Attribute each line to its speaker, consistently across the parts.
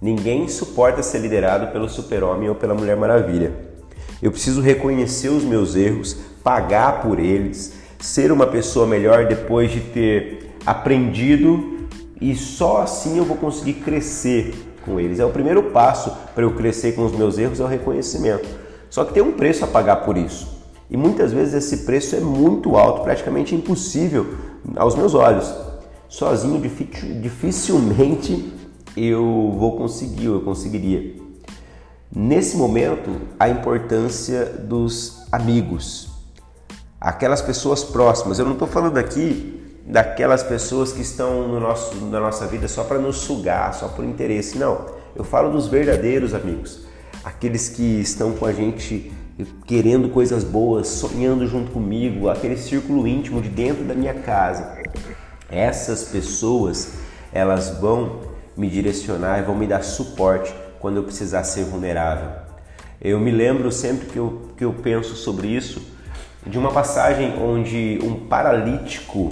Speaker 1: Ninguém suporta ser liderado pelo super-homem ou pela Mulher Maravilha. Eu preciso reconhecer os meus erros, pagar por eles, ser uma pessoa melhor depois de ter aprendido e só assim eu vou conseguir crescer com eles. É o primeiro passo para eu crescer com os meus erros é o reconhecimento. Só que tem um preço a pagar por isso. E muitas vezes esse preço é muito alto, praticamente impossível aos meus olhos. Sozinho dificilmente eu vou conseguir, eu conseguiria. Nesse momento, a importância dos amigos, aquelas pessoas próximas. Eu não estou falando aqui daquelas pessoas que estão no nosso, na nossa vida só para nos sugar, só por interesse. Não, eu falo dos verdadeiros amigos, aqueles que estão com a gente querendo coisas boas, sonhando junto comigo, aquele círculo íntimo de dentro da minha casa. Essas pessoas, elas vão me direcionar e vão me dar suporte quando eu precisar ser vulnerável. Eu me lembro sempre que eu, que eu penso sobre isso de uma passagem onde um paralítico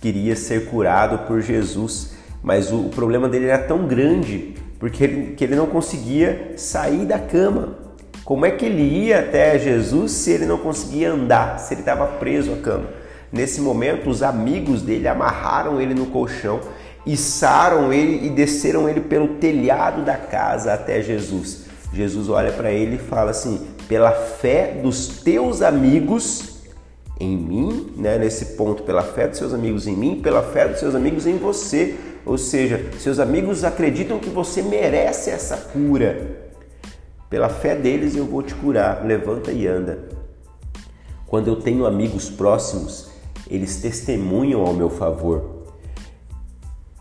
Speaker 1: queria ser curado por Jesus, mas o, o problema dele era tão grande porque ele, que ele não conseguia sair da cama. Como é que ele ia até Jesus se ele não conseguia andar, se ele estava preso à cama? Nesse momento, os amigos dele amarraram ele no colchão içaram ele e desceram ele pelo telhado da casa até Jesus. Jesus olha para ele e fala assim: pela fé dos teus amigos em mim, né? nesse ponto, pela fé dos seus amigos em mim, pela fé dos seus amigos em você. Ou seja, seus amigos acreditam que você merece essa cura. Pela fé deles eu vou te curar. Levanta e anda. Quando eu tenho amigos próximos, eles testemunham ao meu favor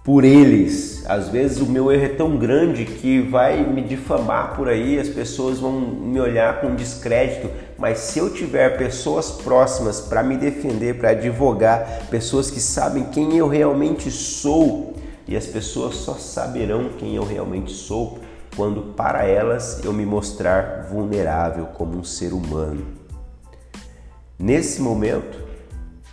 Speaker 1: por eles. Às vezes o meu erro é tão grande que vai me difamar por aí, as pessoas vão me olhar com descrédito, mas se eu tiver pessoas próximas para me defender, para advogar, pessoas que sabem quem eu realmente sou, e as pessoas só saberão quem eu realmente sou quando para elas eu me mostrar vulnerável como um ser humano. Nesse momento,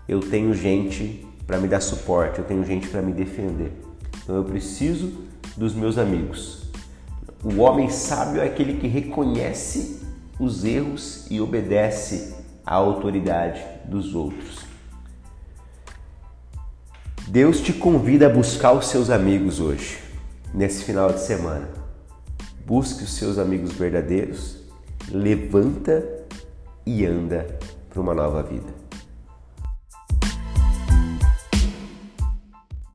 Speaker 1: eu tenho gente para me dar suporte, eu tenho gente para me defender. Então eu preciso dos meus amigos. O homem sábio é aquele que reconhece os erros e obedece à autoridade dos outros. Deus te convida a buscar os seus amigos hoje, nesse final de semana. Busque os seus amigos verdadeiros, levanta e anda para uma nova vida.